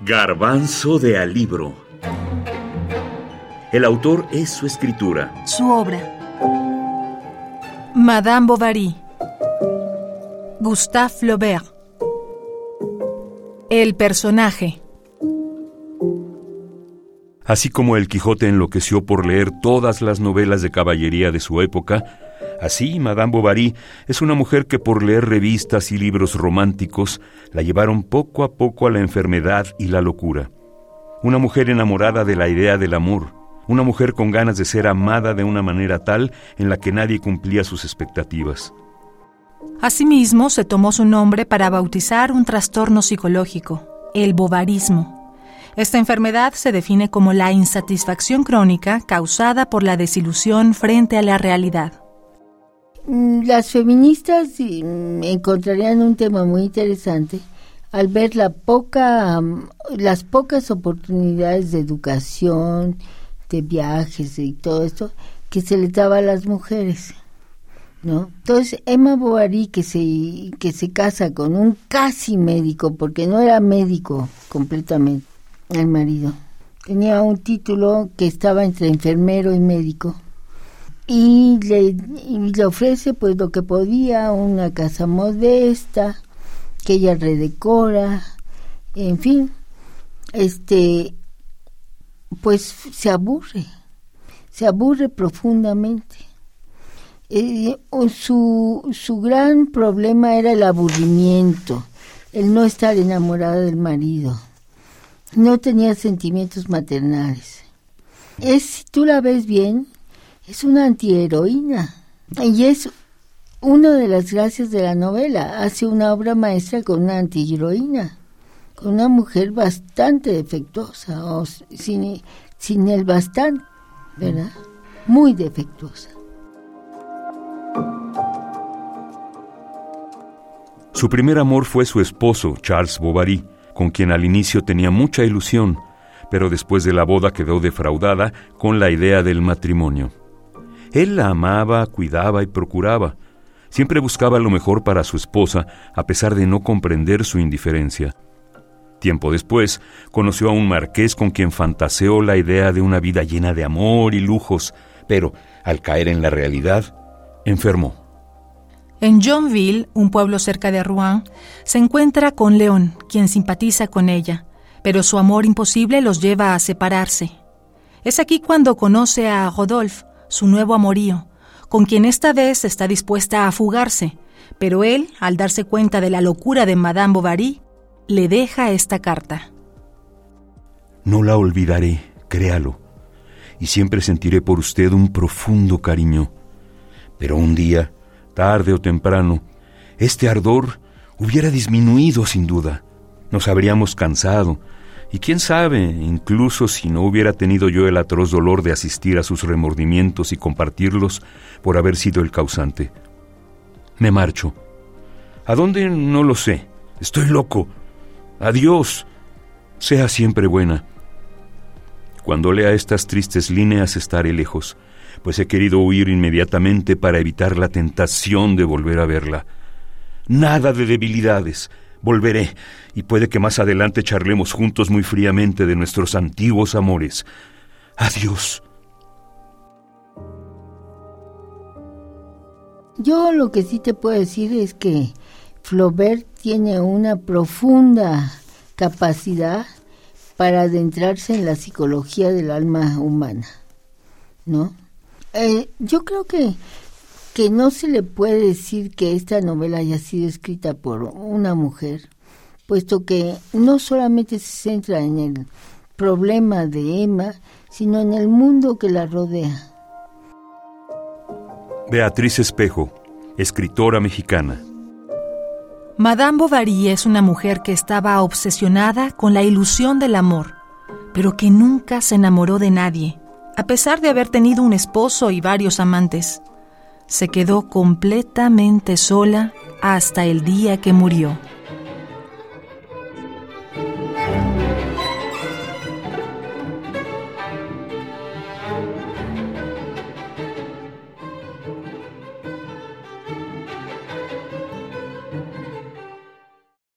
Garbanzo de Alibro. El autor es su escritura. Su obra. Madame Bovary. Gustave Flaubert. El personaje. Así como el Quijote enloqueció por leer todas las novelas de caballería de su época, así Madame Bovary es una mujer que por leer revistas y libros románticos la llevaron poco a poco a la enfermedad y la locura. Una mujer enamorada de la idea del amor, una mujer con ganas de ser amada de una manera tal en la que nadie cumplía sus expectativas. Asimismo, se tomó su nombre para bautizar un trastorno psicológico, el bovarismo esta enfermedad se define como la insatisfacción crónica causada por la desilusión frente a la realidad. Mm, las feministas mm, encontrarían un tema muy interesante al ver la poca, mm, las pocas oportunidades de educación, de viajes y todo esto que se le daba a las mujeres. ¿No? Entonces Emma Bovary que se que se casa con un casi médico porque no era médico completamente el marido. Tenía un título que estaba entre enfermero y médico. Y le, le ofrece pues lo que podía, una casa modesta, que ella redecora, en fin, este, pues se aburre, se aburre profundamente. Eh, su, su gran problema era el aburrimiento, el no estar enamorada del marido no tenía sentimientos maternales. Es, si tú la ves bien, es una antiheroína. Y es una de las gracias de la novela. Hace una obra maestra con una antiheroína, con una mujer bastante defectuosa, o sin, sin el bastante, ¿verdad? Muy defectuosa. Su primer amor fue su esposo, Charles Bovary con quien al inicio tenía mucha ilusión, pero después de la boda quedó defraudada con la idea del matrimonio. Él la amaba, cuidaba y procuraba. Siempre buscaba lo mejor para su esposa, a pesar de no comprender su indiferencia. Tiempo después, conoció a un marqués con quien fantaseó la idea de una vida llena de amor y lujos, pero, al caer en la realidad, enfermó. En Johnville, un pueblo cerca de Rouen, se encuentra con León, quien simpatiza con ella, pero su amor imposible los lleva a separarse. Es aquí cuando conoce a Rodolphe, su nuevo amorío, con quien esta vez está dispuesta a fugarse, pero él, al darse cuenta de la locura de Madame Bovary, le deja esta carta. No la olvidaré, créalo, y siempre sentiré por usted un profundo cariño. Pero un día tarde o temprano, este ardor hubiera disminuido sin duda. Nos habríamos cansado, y quién sabe, incluso si no hubiera tenido yo el atroz dolor de asistir a sus remordimientos y compartirlos por haber sido el causante. Me marcho. ¿A dónde? No lo sé. Estoy loco. Adiós. Sea siempre buena. Cuando lea estas tristes líneas estaré lejos pues he querido huir inmediatamente para evitar la tentación de volver a verla. Nada de debilidades. Volveré, y puede que más adelante charlemos juntos muy fríamente de nuestros antiguos amores. Adiós. Yo lo que sí te puedo decir es que Flaubert tiene una profunda capacidad para adentrarse en la psicología del alma humana, ¿no? Eh, yo creo que, que no se le puede decir que esta novela haya sido escrita por una mujer, puesto que no solamente se centra en el problema de Emma, sino en el mundo que la rodea. Beatriz Espejo, escritora mexicana. Madame Bovary es una mujer que estaba obsesionada con la ilusión del amor, pero que nunca se enamoró de nadie a pesar de haber tenido un esposo y varios amantes. Se quedó completamente sola hasta el día que murió.